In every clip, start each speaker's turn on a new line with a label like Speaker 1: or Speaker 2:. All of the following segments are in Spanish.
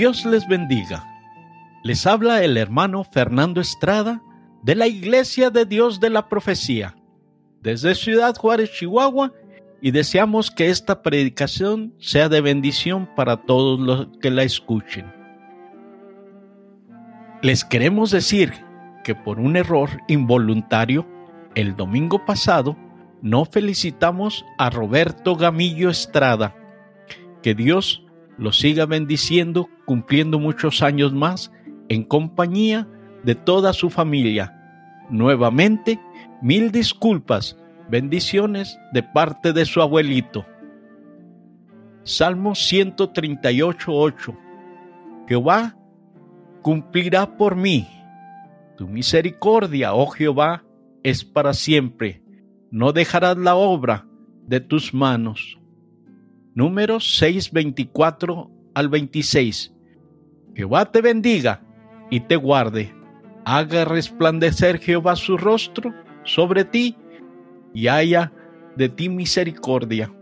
Speaker 1: Dios les bendiga. Les habla el hermano Fernando Estrada de la Iglesia de Dios de la Profecía, desde Ciudad Juárez, Chihuahua, y deseamos que esta predicación sea de bendición para todos los que la escuchen. Les queremos decir que por un error involuntario, el domingo pasado, no felicitamos a Roberto Gamillo Estrada. Que Dios lo siga bendiciendo, cumpliendo muchos años más en compañía de toda su familia. Nuevamente, mil disculpas, bendiciones de parte de su abuelito. Salmo 138.8 Jehová cumplirá por mí. Tu misericordia, oh Jehová, es para siempre. No dejarás la obra de tus manos. Números 6, 24 al 26. Jehová te bendiga y te guarde. Haga resplandecer Jehová su rostro sobre ti y haya de ti misericordia.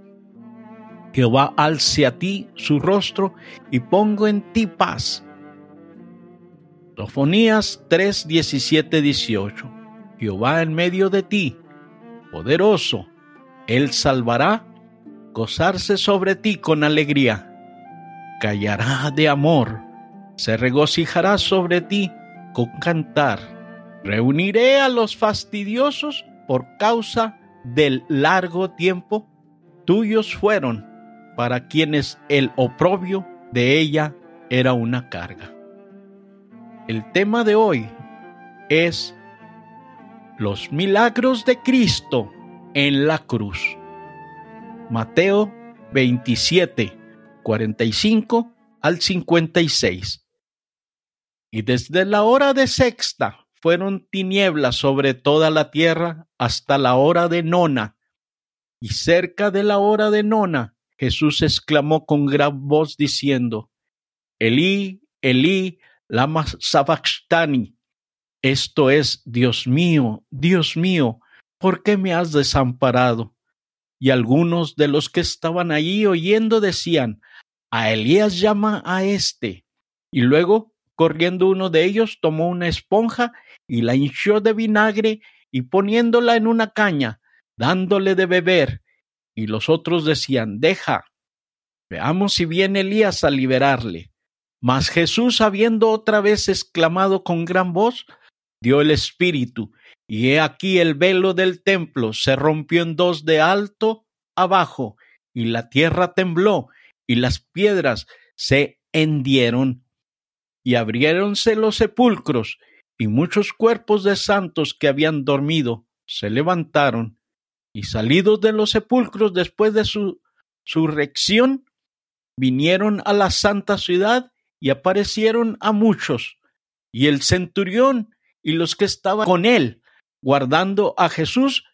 Speaker 1: Jehová alce a ti su rostro y pongo en ti paz. Sofonías 3, 17, 18. Jehová en medio de ti, poderoso, él salvará gozarse sobre ti con alegría. Callará de amor, se regocijará sobre ti con cantar. Reuniré a los fastidiosos por causa del largo tiempo. Tuyos fueron para quienes el oprobio de ella era una carga. El tema de hoy es los milagros de Cristo en la cruz. Mateo 27, 45 al 56. Y desde la hora de sexta fueron tinieblas sobre toda la tierra hasta la hora de nona. Y cerca de la hora de nona, Jesús exclamó con gran voz diciendo, Elí, Elí, lama sabachthani. Esto es, Dios mío, Dios mío, ¿por qué me has desamparado? Y algunos de los que estaban allí oyendo decían, a Elías llama a éste. Y luego, corriendo uno de ellos, tomó una esponja y la hinchó de vinagre y poniéndola en una caña, dándole de beber. Y los otros decían, deja, veamos si viene Elías a liberarle. Mas Jesús, habiendo otra vez exclamado con gran voz, dio el espíritu, y he aquí el velo del templo se rompió en dos de alto abajo, y la tierra tembló, y las piedras se hendieron, y abriéronse los sepulcros, y muchos cuerpos de santos que habían dormido se levantaron, y salidos de los sepulcros después de su surrección, vinieron a la santa ciudad y aparecieron a muchos, y el centurión y los que estaban con él guardando a Jesús,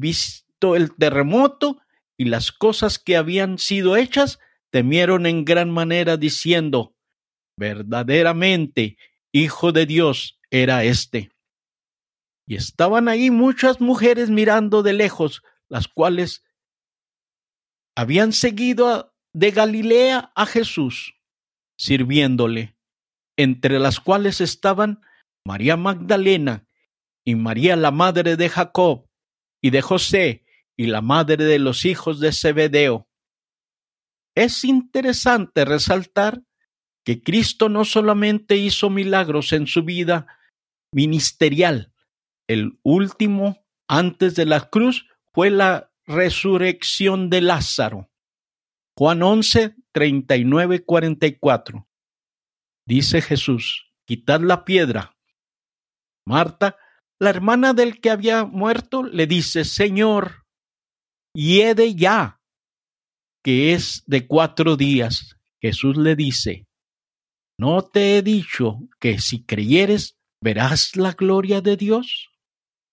Speaker 1: visto el terremoto y las cosas que habían sido hechas, temieron en gran manera diciendo, verdaderamente, Hijo de Dios era éste. Y estaban ahí muchas mujeres mirando de lejos, las cuales habían seguido de Galilea a Jesús, sirviéndole, entre las cuales estaban María Magdalena, y María la madre de Jacob y de José y la madre de los hijos de Zebedeo. Es interesante resaltar que Cristo no solamente hizo milagros en su vida ministerial, el último antes de la cruz fue la resurrección de Lázaro. Juan 11, 39, 44. Dice Jesús, quitad la piedra. Marta la hermana del que había muerto le dice, Señor, hiede ya, que es de cuatro días. Jesús le dice, ¿no te he dicho que si creyeres verás la gloria de Dios?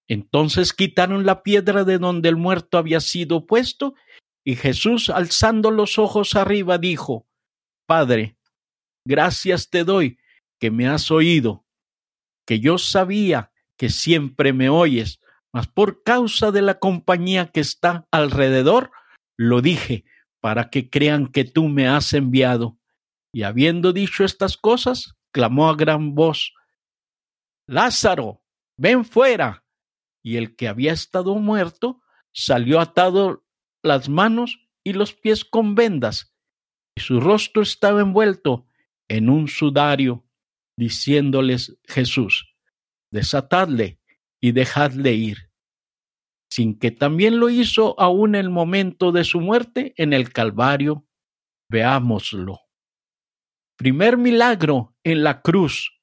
Speaker 1: Entonces quitaron la piedra de donde el muerto había sido puesto, y Jesús, alzando los ojos arriba, dijo, Padre, gracias te doy que me has oído, que yo sabía que siempre me oyes, mas por causa de la compañía que está alrededor, lo dije para que crean que tú me has enviado. Y habiendo dicho estas cosas, clamó a gran voz, Lázaro, ven fuera. Y el que había estado muerto salió atado las manos y los pies con vendas, y su rostro estaba envuelto en un sudario, diciéndoles Jesús, desatadle y dejadle ir, sin que también lo hizo aún el momento de su muerte en el Calvario. Veámoslo. Primer milagro en la cruz.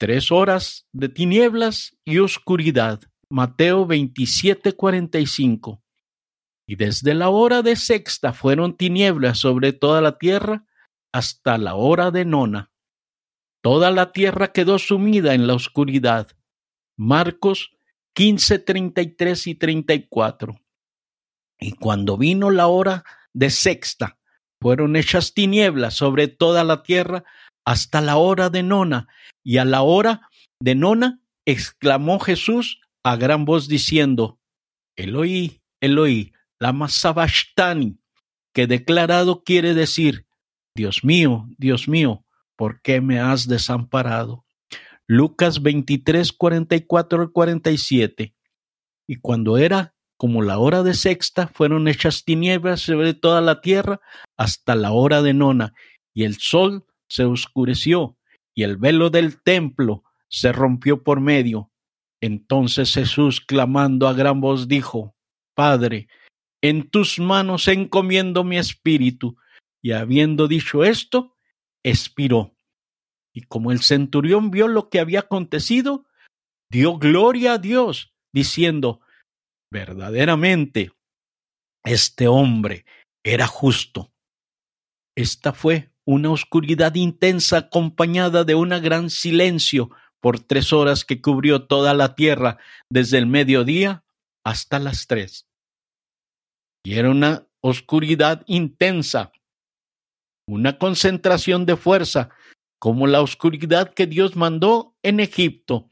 Speaker 1: Tres horas de tinieblas y oscuridad. Mateo 27, 45. Y desde la hora de sexta fueron tinieblas sobre toda la tierra hasta la hora de nona. Toda la tierra quedó sumida en la oscuridad. Marcos 15, 33 y 34. Y cuando vino la hora de sexta, fueron hechas tinieblas sobre toda la tierra hasta la hora de nona, y a la hora de nona exclamó Jesús a gran voz diciendo, Eloí, Eloí, lama sabachthani, que declarado quiere decir, Dios mío, Dios mío, ¿por qué me has desamparado? Lucas 23, 44 al 47. Y cuando era como la hora de sexta, fueron hechas tinieblas sobre toda la tierra hasta la hora de nona, y el sol se oscureció, y el velo del templo se rompió por medio. Entonces Jesús, clamando a gran voz, dijo, Padre, en tus manos encomiendo mi espíritu. Y habiendo dicho esto, expiró. Y como el centurión vio lo que había acontecido, dio gloria a Dios, diciendo, verdaderamente, este hombre era justo. Esta fue una oscuridad intensa acompañada de un gran silencio por tres horas que cubrió toda la tierra desde el mediodía hasta las tres. Y era una oscuridad intensa, una concentración de fuerza, como la oscuridad que Dios mandó en Egipto.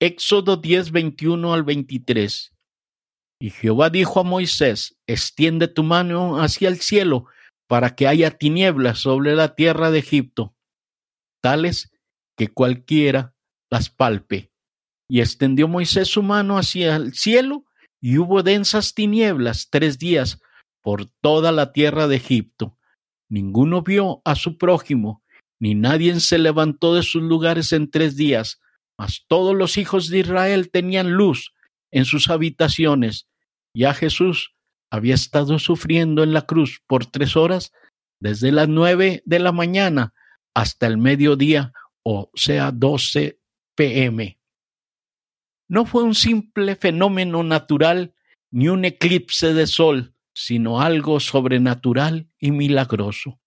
Speaker 1: Éxodo 10, 21 al 23. Y Jehová dijo a Moisés, extiende tu mano hacia el cielo para que haya tinieblas sobre la tierra de Egipto, tales que cualquiera las palpe. Y extendió Moisés su mano hacia el cielo, y hubo densas tinieblas tres días por toda la tierra de Egipto. Ninguno vio a su prójimo, ni nadie se levantó de sus lugares en tres días, mas todos los hijos de Israel tenían luz en sus habitaciones. Ya Jesús había estado sufriendo en la cruz por tres horas, desde las nueve de la mañana hasta el mediodía, o sea, doce pm. No fue un simple fenómeno natural ni un eclipse de sol, sino algo sobrenatural y milagroso.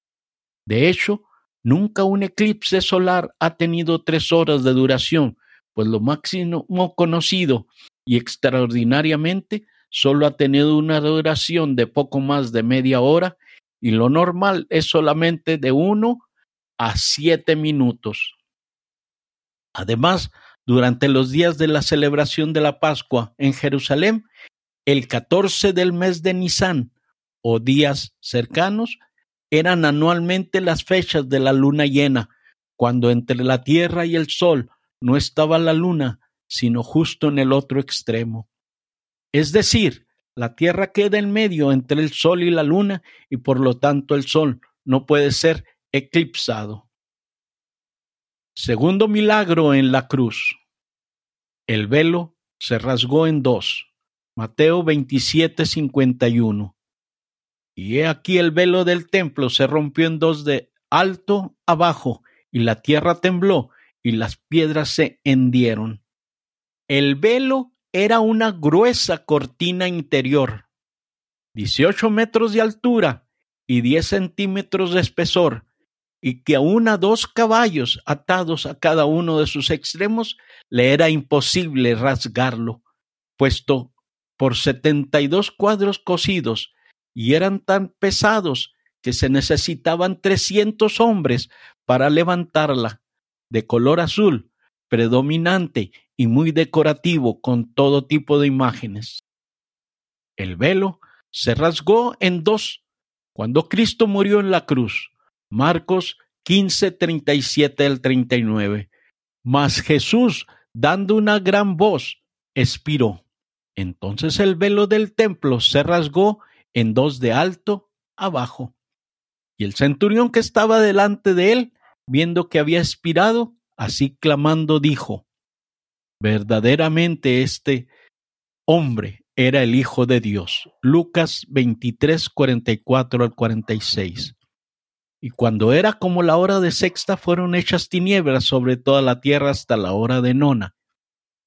Speaker 1: De hecho, nunca un eclipse solar ha tenido tres horas de duración, pues lo máximo conocido y extraordinariamente solo ha tenido una duración de poco más de media hora y lo normal es solamente de uno a siete minutos. Además, durante los días de la celebración de la Pascua en Jerusalén, el 14 del mes de Nisan o días cercanos eran anualmente las fechas de la luna llena, cuando entre la tierra y el sol no estaba la luna, sino justo en el otro extremo. Es decir, la tierra queda en medio entre el sol y la luna y por lo tanto el sol no puede ser eclipsado. Segundo milagro en la cruz. El velo se rasgó en dos. Mateo 27, 51. Y he aquí el velo del templo se rompió en dos de alto abajo, y la tierra tembló, y las piedras se hendieron. El velo era una gruesa cortina interior, 18 metros de altura y 10 centímetros de espesor, y que aún a dos caballos atados a cada uno de sus extremos le era imposible rasgarlo, puesto por setenta y dos cuadros cosidos, y eran tan pesados que se necesitaban trescientos hombres para levantarla, de color azul, predominante y muy decorativo con todo tipo de imágenes. El velo se rasgó en dos cuando Cristo murió en la cruz, Marcos 15, 37 al 39. Mas Jesús, dando una gran voz, expiró. Entonces el velo del templo se rasgó en dos de alto abajo. Y el centurión que estaba delante de él, viendo que había expirado, así clamando, dijo, verdaderamente este hombre era el Hijo de Dios. Lucas 23, 44 al 46. Y cuando era como la hora de sexta, fueron hechas tinieblas sobre toda la tierra hasta la hora de nona.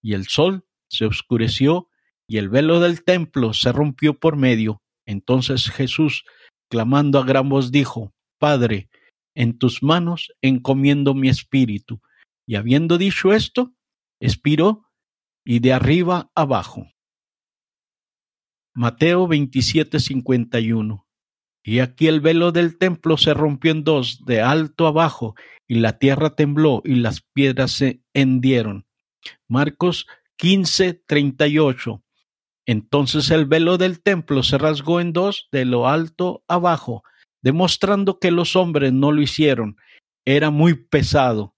Speaker 1: Y el sol se oscureció y el velo del templo se rompió por medio. Entonces Jesús, clamando a gran voz, dijo, Padre, en tus manos encomiendo mi espíritu. Y habiendo dicho esto, expiró y de arriba abajo. Mateo 27:51 Y aquí el velo del templo se rompió en dos, de alto abajo, y la tierra tembló y las piedras se hendieron. Marcos 15:38 Entonces el velo del templo se rasgó en dos, de lo alto abajo, demostrando que los hombres no lo hicieron. Era muy pesado.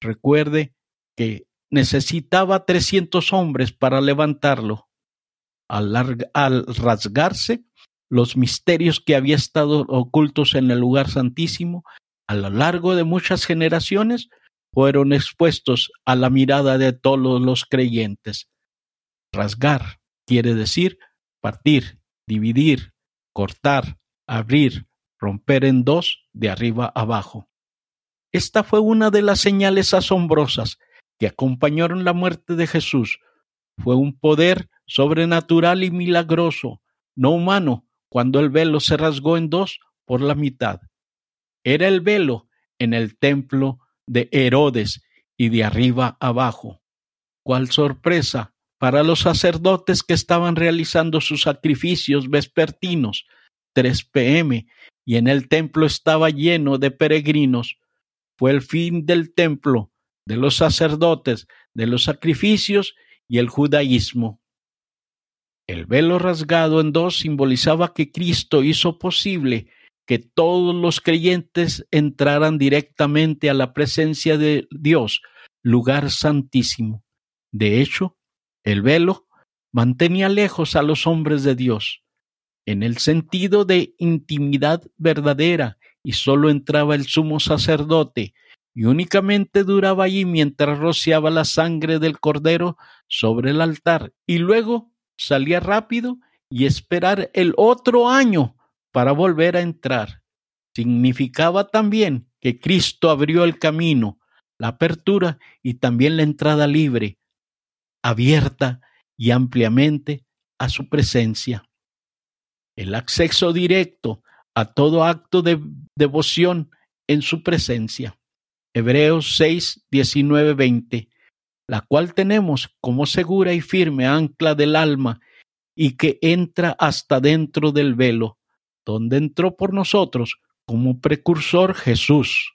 Speaker 1: Recuerde que necesitaba trescientos hombres para levantarlo al, rasgarse los misterios que había estado ocultos en el lugar santísimo a lo largo de muchas generaciones fueron expuestos a la mirada de todos los creyentes. Rasgar quiere decir partir, dividir, cortar, abrir, romper en dos de arriba abajo. Esta fue una de las señales asombrosas que acompañaron la muerte de Jesús. Fue un poder sobrenatural y milagroso, no humano, cuando el velo se rasgó en dos por la mitad. Era el velo en el templo de Herodes y de arriba abajo. ¡Cuál sorpresa para los sacerdotes que estaban realizando sus sacrificios vespertinos! 3 pm y en el templo estaba lleno de peregrinos. Fue el fin del templo, de los sacerdotes, de los sacrificios y el judaísmo. El velo rasgado en dos simbolizaba que Cristo hizo posible que todos los creyentes entraran directamente a la presencia de Dios, lugar santísimo. De hecho, el velo mantenía lejos a los hombres de Dios, en el sentido de intimidad verdadera, y sólo entraba el sumo sacerdote, y únicamente duraba allí mientras rociaba la sangre del cordero sobre el altar, y luego salía rápido y esperar el otro año para volver a entrar. Significaba también que Cristo abrió el camino, la apertura y también la entrada libre, abierta y ampliamente a su presencia. El acceso directo a todo acto de devoción en su presencia. Hebreos 6, 19, 20 la cual tenemos como segura y firme ancla del alma y que entra hasta dentro del velo, donde entró por nosotros como precursor Jesús,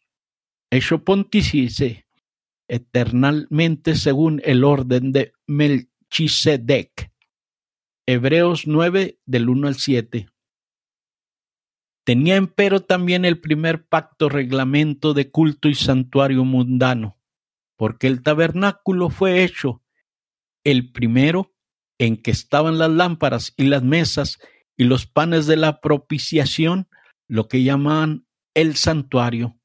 Speaker 1: hecho pontífice eternalmente según el orden de Melchisedec. Hebreos 9 del 1 al 7. Tenía empero también el primer pacto reglamento de culto y santuario mundano, porque el tabernáculo fue hecho el primero en que estaban las lámparas y las mesas y los panes de la propiciación, lo que llamaban el santuario.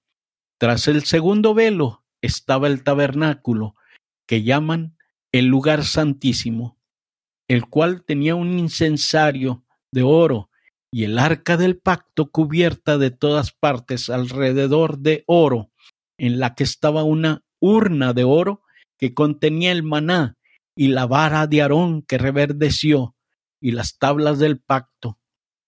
Speaker 1: Tras el segundo velo estaba el tabernáculo, que llaman el lugar santísimo, el cual tenía un incensario de oro y el arca del pacto cubierta de todas partes alrededor de oro, en la que estaba una urna de oro que contenía el maná y la vara de Aarón que reverdeció y las tablas del pacto,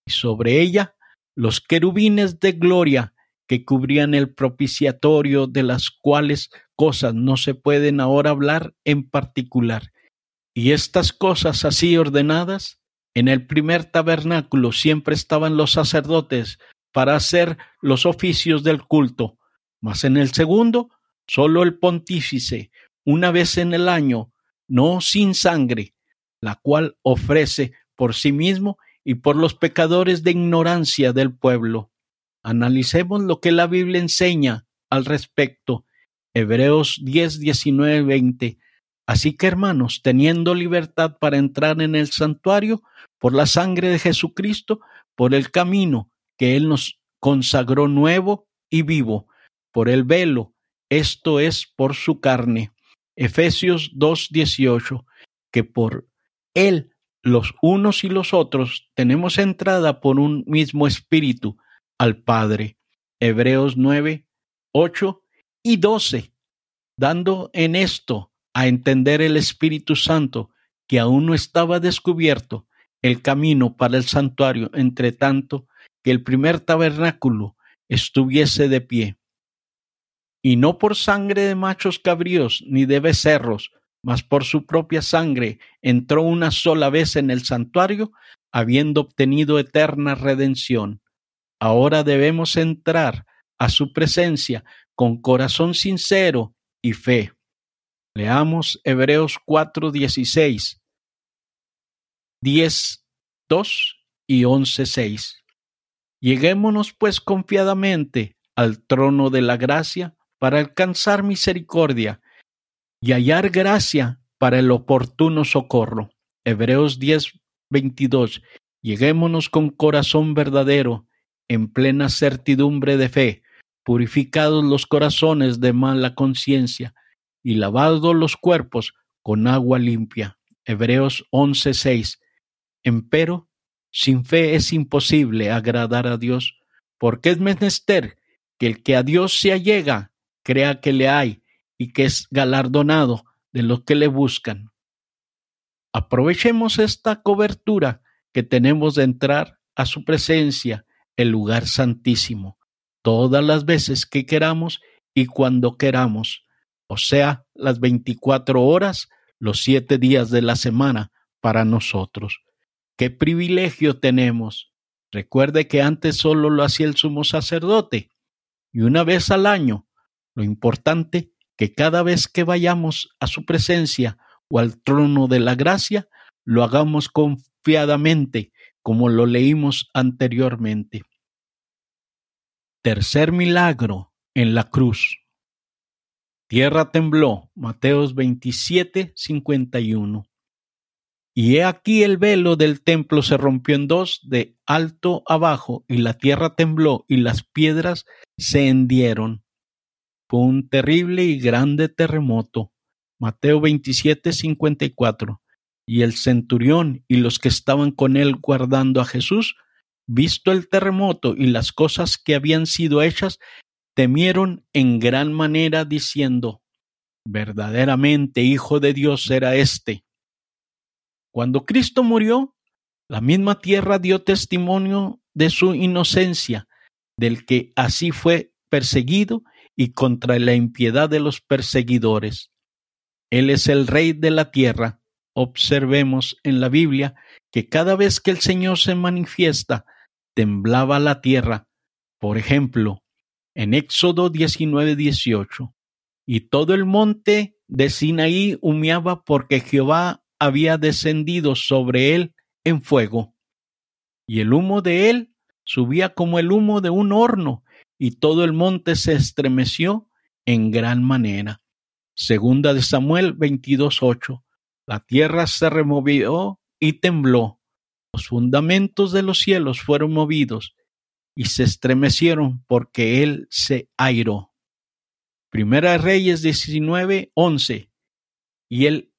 Speaker 1: y sobre ella los querubines de gloria que cubrían el propiciatorio, de las cuales cosas no se pueden ahora hablar en particular. Y estas cosas así ordenadas, en el primer tabernáculo siempre estaban los sacerdotes para hacer los oficios del culto, mas en el segundo Solo el pontífice, una vez en el año, no sin sangre, la cual ofrece por sí mismo y por los pecadores de ignorancia del pueblo. Analicemos lo que la Biblia enseña al respecto. Hebreos 10, 19, 20. Así que hermanos, teniendo libertad para entrar en el santuario por la sangre de Jesucristo, por el camino que Él nos consagró nuevo y vivo, por el velo, esto es por su carne. Efesios 2, 18. Que por Él los unos y los otros tenemos entrada por un mismo espíritu al Padre. Hebreos 9, 8 y 12, dando en esto a entender el Espíritu Santo que aún no estaba descubierto el camino para el santuario, entre tanto que el primer tabernáculo estuviese de pie. Y no por sangre de machos cabríos ni de becerros, mas por su propia sangre entró una sola vez en el santuario, habiendo obtenido eterna redención. Ahora debemos entrar a su presencia con corazón sincero y fe. Leamos Hebreos 4, 16, 10, 2 y 11, 6. Lleguémonos pues confiadamente al trono de la gracia para alcanzar misericordia y hallar gracia para el oportuno socorro. Hebreos 10, 22. Lleguémonos con corazón verdadero en plena certidumbre de fe, purificados los corazones de mala conciencia y lavados los cuerpos con agua limpia. Hebreos 11:6. Empero, sin fe es imposible agradar a Dios, porque es menester que el que a Dios se allega crea que le hay y que es galardonado de los que le buscan. Aprovechemos esta cobertura que tenemos de entrar a su presencia el lugar santísimo, todas las veces que queramos y cuando queramos, o sea, las veinticuatro horas, los siete días de la semana para nosotros. ¡Qué privilegio tenemos! Recuerde que antes solo lo hacía el sumo sacerdote y una vez al año. Lo importante que cada vez que vayamos a su presencia o al trono de la gracia, lo hagamos confiadamente como lo leímos anteriormente. Tercer milagro en la cruz. Tierra tembló, Mateos 27, 51. Y he aquí el velo del templo se rompió en dos de alto abajo, y la tierra tembló, y las piedras se hendieron. Fue un terrible y grande terremoto. Mateo 27, 54 y el centurión y los que estaban con él guardando a Jesús, visto el terremoto y las cosas que habían sido hechas, temieron en gran manera diciendo, verdaderamente Hijo de Dios era éste. Cuando Cristo murió, la misma tierra dio testimonio de su inocencia, del que así fue perseguido y contra la impiedad de los perseguidores. Él es el Rey de la tierra, observemos en la Biblia que cada vez que el Señor se manifiesta, temblaba la tierra. Por ejemplo, en Éxodo 19, 18, y todo el monte de Sinaí humeaba porque Jehová había descendido sobre él en fuego, y el humo de él subía como el humo de un horno, y todo el monte se estremeció en gran manera. Segunda de Samuel 22:8. La tierra se removió y tembló, los fundamentos de los cielos fueron movidos y se estremecieron porque él se airó. Primera Reyes 19, 11. Y él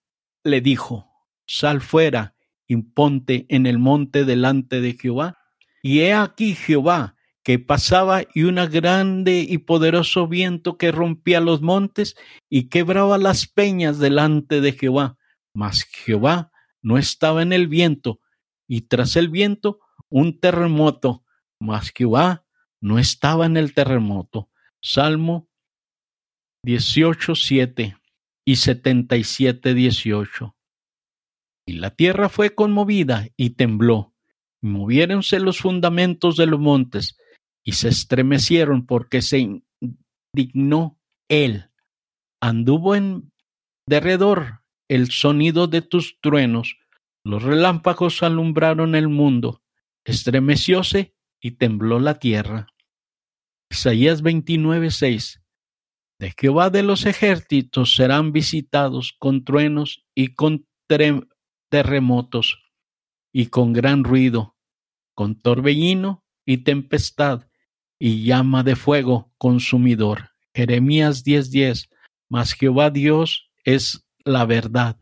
Speaker 1: le dijo, sal fuera y ponte en el monte delante de Jehová. Y he aquí Jehová que pasaba y un grande y poderoso viento que rompía los montes y quebraba las peñas delante de Jehová. Mas Jehová no estaba en el viento, y tras el viento un terremoto, mas Jehová no estaba en el terremoto. Salmo 18, 7 y 77, 18. Y la tierra fue conmovida y tembló, y moviéronse los fundamentos de los montes, y se estremecieron porque se indignó él. Anduvo en derredor el sonido de tus truenos, los relámpagos alumbraron el mundo, estremecióse y tembló la tierra. Isaías 29, 6. De Jehová de los ejércitos serán visitados con truenos y con terremotos y con gran ruido, con torbellino y tempestad y llama de fuego consumidor. Jeremías 10:10. Mas Jehová Dios es la verdad.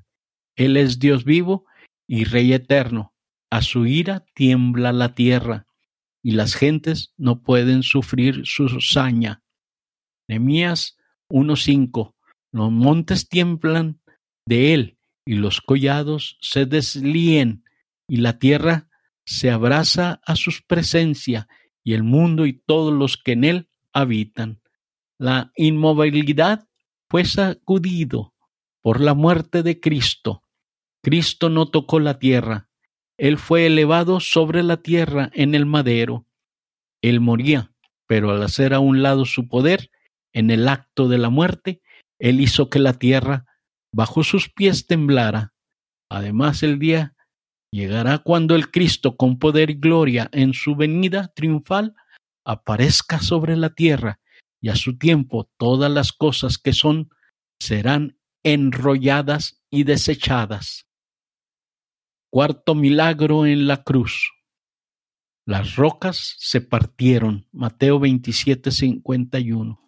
Speaker 1: Él es Dios vivo y Rey eterno. A su ira tiembla la tierra y las gentes no pueden sufrir su saña. Jeremías 1:5. Los montes tiemblan de él y los collados se deslíen y la tierra se abraza a su presencia y el mundo y todos los que en él habitan. La inmovilidad fue sacudido por la muerte de Cristo. Cristo no tocó la tierra, él fue elevado sobre la tierra en el madero. Él moría, pero al hacer a un lado su poder, en el acto de la muerte, él hizo que la tierra bajo sus pies temblara. Además, el día Llegará cuando el Cristo con poder y gloria en su venida triunfal aparezca sobre la tierra y a su tiempo todas las cosas que son serán enrolladas y desechadas. Cuarto milagro en la cruz. Las rocas se partieron. Mateo 27, 51.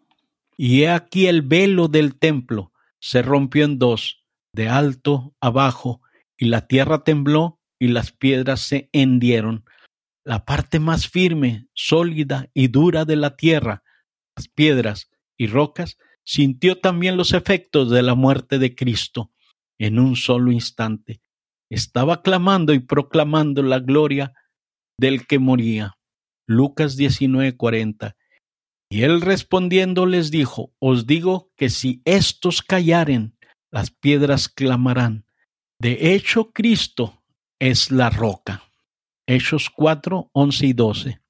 Speaker 1: Y he aquí el velo del templo se rompió en dos, de alto abajo, y la tierra tembló y las piedras se hendieron. La parte más firme, sólida y dura de la tierra, las piedras y rocas, sintió también los efectos de la muerte de Cristo en un solo instante. Estaba clamando y proclamando la gloria del que moría. Lucas 19:40. Y él respondiendo les dijo, Os digo que si estos callaren, las piedras clamarán. De hecho, Cristo es la roca. Hechos 4, 11 y 12.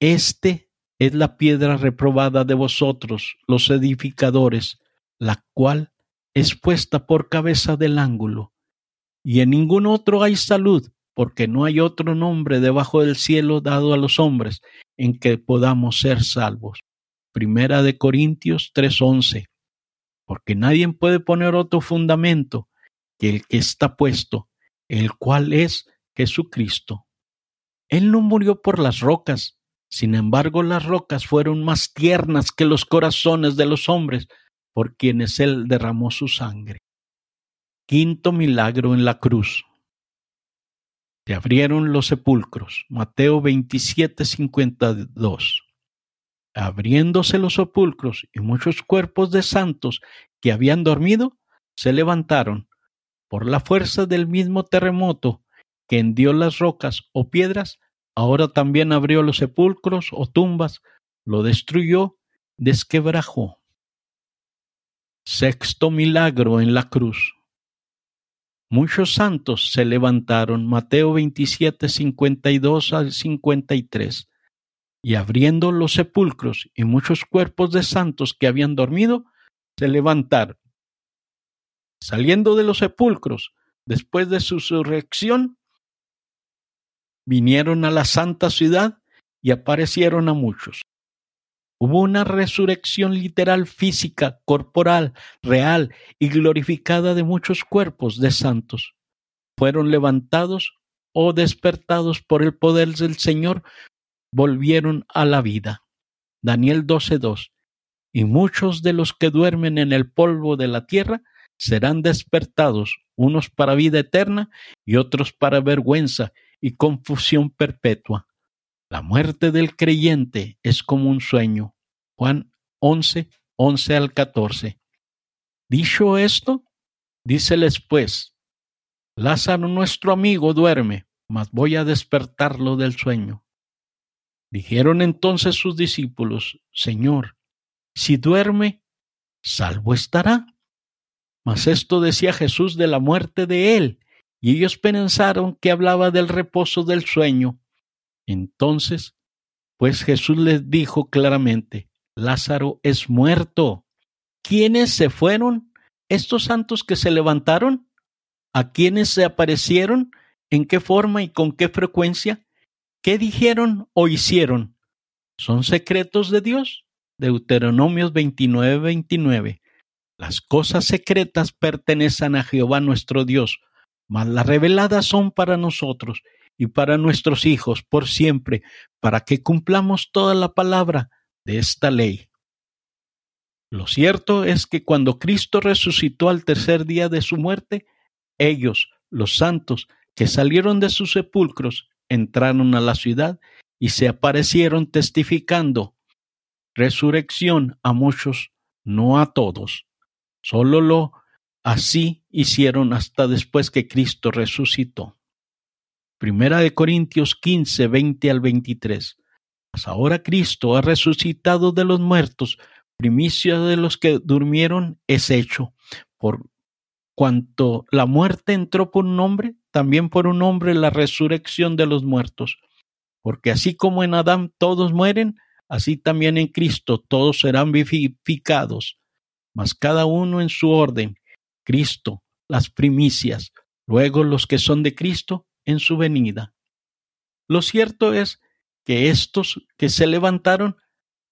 Speaker 1: Este es la piedra reprobada de vosotros, los edificadores, la cual es puesta por cabeza del ángulo. Y en ningún otro hay salud, porque no hay otro nombre debajo del cielo dado a los hombres en que podamos ser salvos. Primera de Corintios 3:11. Porque nadie puede poner otro fundamento que el que está puesto, el cual es Jesucristo. Él no murió por las rocas, sin embargo las rocas fueron más tiernas que los corazones de los hombres por quienes Él derramó su sangre. Quinto milagro en la cruz. Se abrieron los sepulcros. Mateo 27, 52. Abriéndose los sepulcros y muchos cuerpos de santos que habían dormido, se levantaron por la fuerza del mismo terremoto que hendió las rocas o piedras, ahora también abrió los sepulcros o tumbas, lo destruyó, desquebrajó. Sexto milagro en la cruz. Muchos santos se levantaron, Mateo 27, 52 al 53, y abriendo los sepulcros y muchos cuerpos de santos que habían dormido, se levantaron Saliendo de los sepulcros, después de su resurrección, vinieron a la santa ciudad y aparecieron a muchos. Hubo una resurrección literal física, corporal, real y glorificada de muchos cuerpos de santos. Fueron levantados o despertados por el poder del Señor, volvieron a la vida. Daniel 12:2. Y muchos de los que duermen en el polvo de la tierra serán despertados unos para vida eterna y otros para vergüenza y confusión perpetua. La muerte del creyente es como un sueño. Juan 11, 11 al 14. Dicho esto, díceles pues, Lázaro nuestro amigo duerme, mas voy a despertarlo del sueño. Dijeron entonces sus discípulos, Señor, si duerme, salvo estará. Mas esto decía Jesús de la muerte de él, y ellos pensaron que hablaba del reposo del sueño. Entonces, pues Jesús les dijo claramente, Lázaro es muerto. ¿Quiénes se fueron? ¿Estos santos que se levantaron? ¿A quiénes se aparecieron? ¿En qué forma y con qué frecuencia? ¿Qué dijeron o hicieron? son secretos de Dios. Deuteronomios 29, 29. Las cosas secretas pertenecen a Jehová nuestro Dios, mas las reveladas son para nosotros y para nuestros hijos por siempre, para que cumplamos toda la palabra de esta ley. Lo cierto es que cuando Cristo resucitó al tercer día de su muerte, ellos, los santos, que salieron de sus sepulcros, entraron a la ciudad y se aparecieron testificando resurrección a muchos, no a todos. Solo lo así hicieron hasta después que Cristo resucitó. Primera de Corintios 15, 20 al 23. Mas ahora Cristo ha resucitado de los muertos, primicia de los que durmieron es hecho. Por cuanto la muerte entró por un hombre, también por un hombre la resurrección de los muertos. Porque así como en Adán todos mueren, así también en Cristo todos serán vivificados, mas cada uno en su orden. Cristo, las primicias, luego los que son de Cristo en su venida. Lo cierto es que estos que se levantaron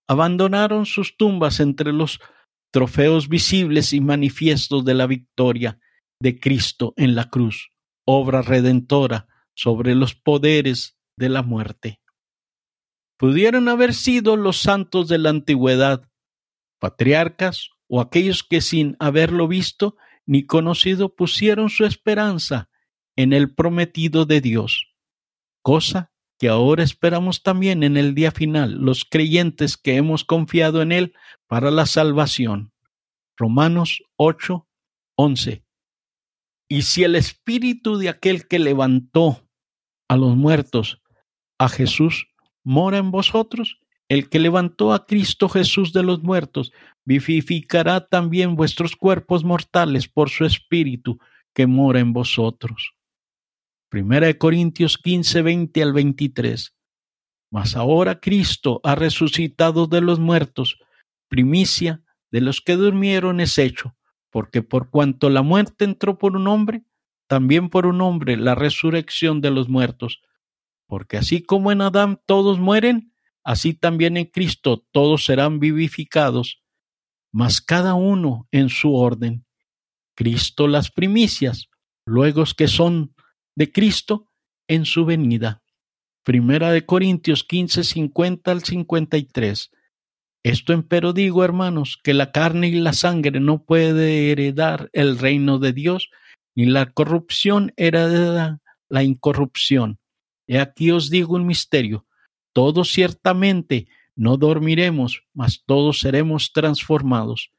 Speaker 1: abandonaron sus tumbas entre los trofeos visibles y manifiestos de la victoria de Cristo en la cruz, obra redentora sobre los poderes de la muerte. Pudieron haber sido los santos de la antigüedad, patriarcas o aquellos que sin haberlo visto ni conocido pusieron su esperanza en el prometido de Dios, cosa que ahora esperamos también en el día final, los creyentes que hemos confiado en Él para la salvación. Romanos 8, 11. Y si el espíritu de aquel que levantó a los muertos, a Jesús, mora en vosotros, el que levantó a Cristo Jesús de los muertos, vivificará también vuestros cuerpos mortales por su espíritu que mora en vosotros. Primera de Corintios 15, 20 al 23. Mas ahora Cristo ha resucitado de los muertos, primicia de los que durmieron es hecho, porque por cuanto la muerte entró por un hombre, también por un hombre la resurrección de los muertos. Porque así como en Adán todos mueren, así también en Cristo todos serán vivificados, mas cada uno en su orden. Cristo las primicias, luego que son de Cristo en su venida. Primera de Corintios 15, 50 al 53. Esto empero digo, hermanos, que la carne y la sangre no puede heredar el reino de Dios, ni la corrupción hereda la incorrupción. He aquí os digo un misterio. Todos ciertamente no dormiremos, mas todos seremos transformados.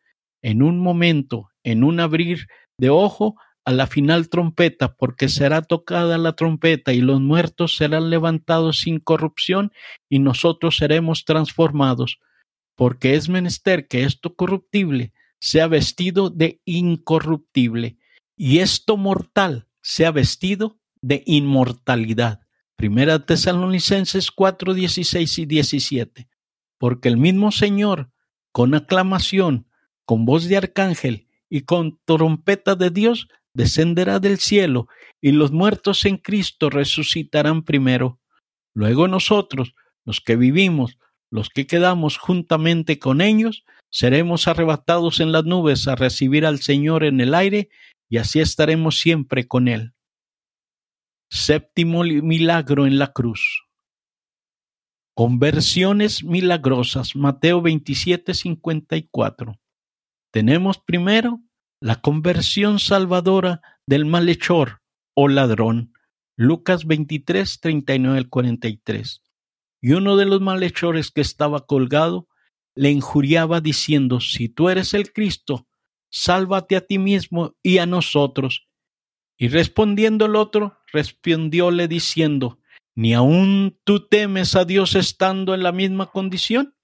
Speaker 1: En un momento, en un abrir de ojo, a la final trompeta, porque será tocada la trompeta y los muertos serán levantados sin corrupción y nosotros seremos transformados, porque es menester que esto corruptible sea vestido de incorruptible y esto mortal sea vestido de inmortalidad. Primera Tesalonicenses 4, 16 y 17. Porque el mismo Señor, con aclamación, con voz de arcángel y con trompeta de Dios, descenderá del cielo, y los muertos en Cristo resucitarán primero. Luego nosotros, los que vivimos, los que quedamos juntamente con ellos, seremos arrebatados en las nubes a recibir al Señor en el aire, y así estaremos siempre con Él. Séptimo milagro en la cruz. Conversiones milagrosas. Mateo 27, 54. Tenemos primero la conversión salvadora del malhechor o ladrón. Lucas 23, 39 al 43. Y uno de los malhechores que estaba colgado le injuriaba diciendo, si tú eres el Cristo, sálvate a ti mismo y a nosotros. Y respondiendo el otro, respondióle diciendo, ¿ni aun tú temes a Dios estando en la misma condición?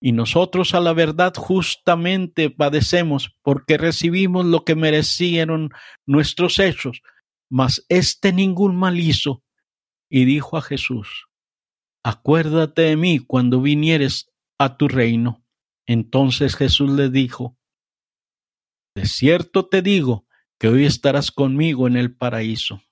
Speaker 1: Y nosotros a la verdad justamente padecemos porque recibimos lo que merecieron nuestros hechos, mas éste ningún mal hizo. Y dijo a Jesús, acuérdate de mí cuando vinieres a tu reino. Entonces Jesús le dijo, de cierto te digo que hoy estarás conmigo en el paraíso.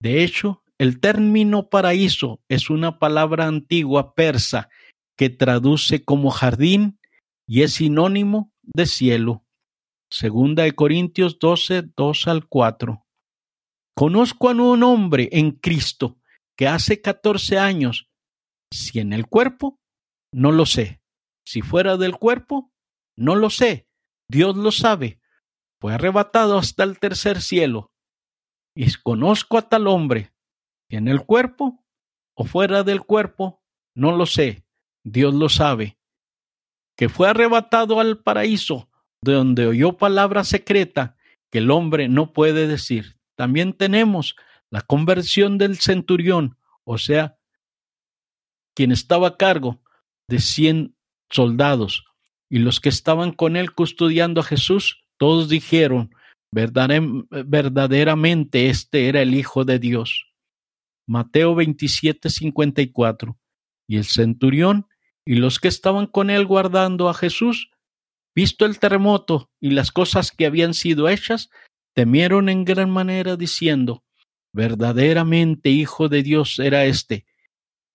Speaker 1: De hecho, el término paraíso es una palabra antigua persa que traduce como jardín y es sinónimo de cielo. Segunda de Corintios 12, 2 al 4. Conozco a un hombre en Cristo que hace 14 años, si en el cuerpo, no lo sé. Si fuera del cuerpo, no lo sé. Dios lo sabe. Fue arrebatado hasta el tercer cielo. Y conozco a tal hombre, si en el cuerpo o fuera del cuerpo, no lo sé. Dios lo sabe. Que fue arrebatado al paraíso, de donde oyó palabra secreta que el hombre no puede decir. También tenemos la conversión del centurión, o sea, quien estaba a cargo de cien soldados, y los que estaban con él custodiando a Jesús, todos dijeron, verdaderamente este era el Hijo de Dios. Mateo 27, 54. Y el centurión y los que estaban con él guardando a Jesús, visto el terremoto y las cosas que habían sido hechas, temieron en gran manera diciendo, verdaderamente Hijo de Dios era este.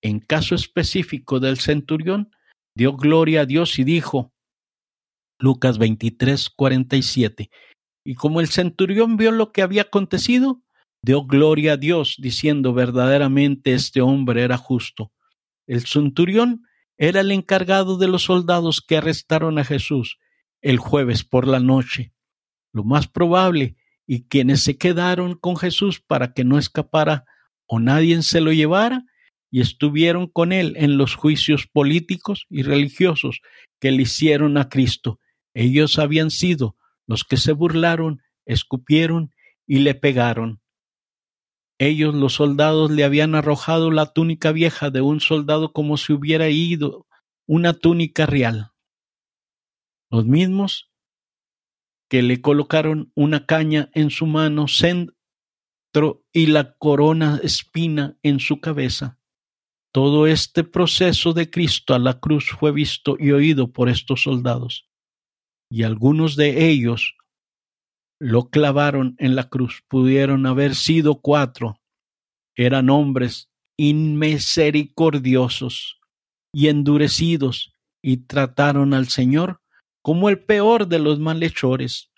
Speaker 1: En caso específico del centurión, dio gloria a Dios y dijo, Lucas 23, 47. Y como el centurión vio lo que había acontecido, dio gloria a Dios, diciendo verdaderamente este hombre era justo. El centurión era el encargado de los soldados que arrestaron a Jesús el jueves por la noche. Lo más probable, y quienes se quedaron con Jesús para que no escapara o nadie se lo llevara, y estuvieron con él en los juicios políticos y religiosos que le hicieron a Cristo. Ellos habían sido los que se burlaron, escupieron y le pegaron. Ellos, los soldados, le habían arrojado la túnica vieja de un soldado como si hubiera ido una túnica real. Los mismos que le colocaron una caña en su mano centro y la corona espina en su cabeza. Todo este proceso de Cristo a la cruz fue visto y oído por estos soldados, y algunos de ellos lo clavaron en la cruz. Pudieron haber sido cuatro. Eran hombres inmisericordiosos y endurecidos y trataron al Señor como el peor de los malhechores.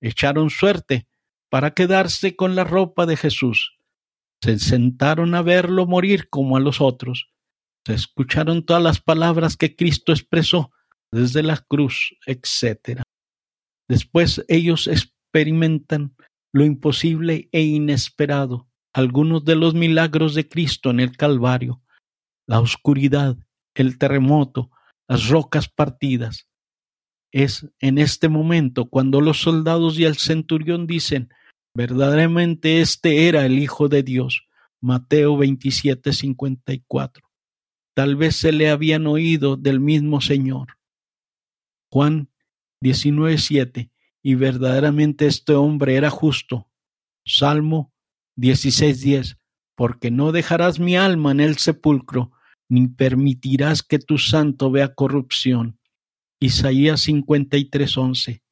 Speaker 1: Echaron suerte para quedarse con la ropa de Jesús. Se sentaron a verlo morir como a los otros. Se escucharon todas las palabras que Cristo expresó desde la cruz, etc. Después ellos experimentan lo imposible e inesperado, algunos de los milagros de Cristo en el Calvario, la oscuridad, el terremoto, las rocas partidas. Es en este momento cuando los soldados y el centurión dicen, verdaderamente este era el Hijo de Dios. Mateo 27, 54. Tal vez se le habían oído del mismo Señor. Juan 19, 7 y verdaderamente este hombre era justo. Salmo 16:10, porque no dejarás mi alma en el sepulcro, ni permitirás que tu santo vea corrupción. Isaías 53:11,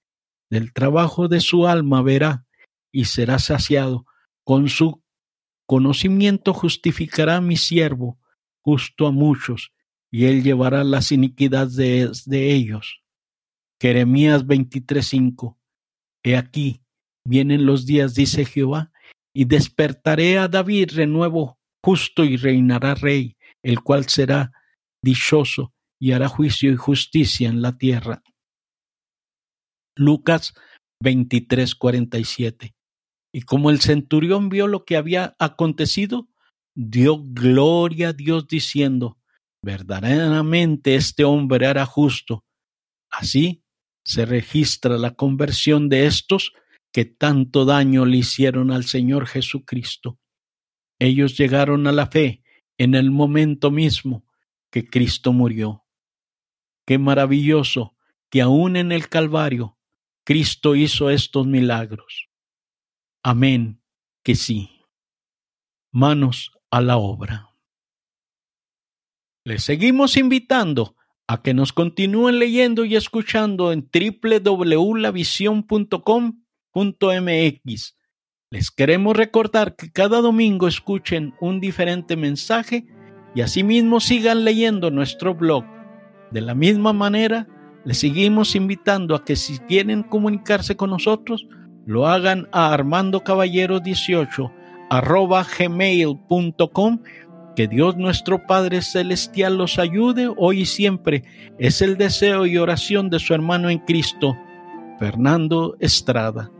Speaker 1: del trabajo de su alma verá y será saciado, con su conocimiento justificará a mi siervo, justo a muchos, y él llevará las iniquidades de, de ellos. Jeremías 23:5 He aquí, vienen los días, dice Jehová, y despertaré a David renuevo justo y reinará rey, el cual será dichoso y hará juicio y justicia en la tierra. Lucas 23:47. Y como el centurión vio lo que había acontecido, dio gloria a Dios diciendo, verdaderamente este hombre era justo. Así se registra la conversión de estos que tanto daño le hicieron al Señor Jesucristo. Ellos llegaron a la fe en el momento mismo que Cristo murió. Qué maravilloso que aún en el Calvario Cristo hizo estos milagros. Amén, que sí. Manos a la obra. Le seguimos invitando a que nos continúen leyendo y escuchando en www.lavision.com.mx. Les queremos recordar que cada domingo escuchen un diferente mensaje y asimismo sigan leyendo nuestro blog. De la misma manera, les seguimos invitando a que si quieren comunicarse con nosotros, lo hagan a armandocaballero18 arroba gmail.com. Que Dios nuestro Padre Celestial los ayude hoy y siempre. Es el deseo y oración de su hermano en Cristo, Fernando Estrada.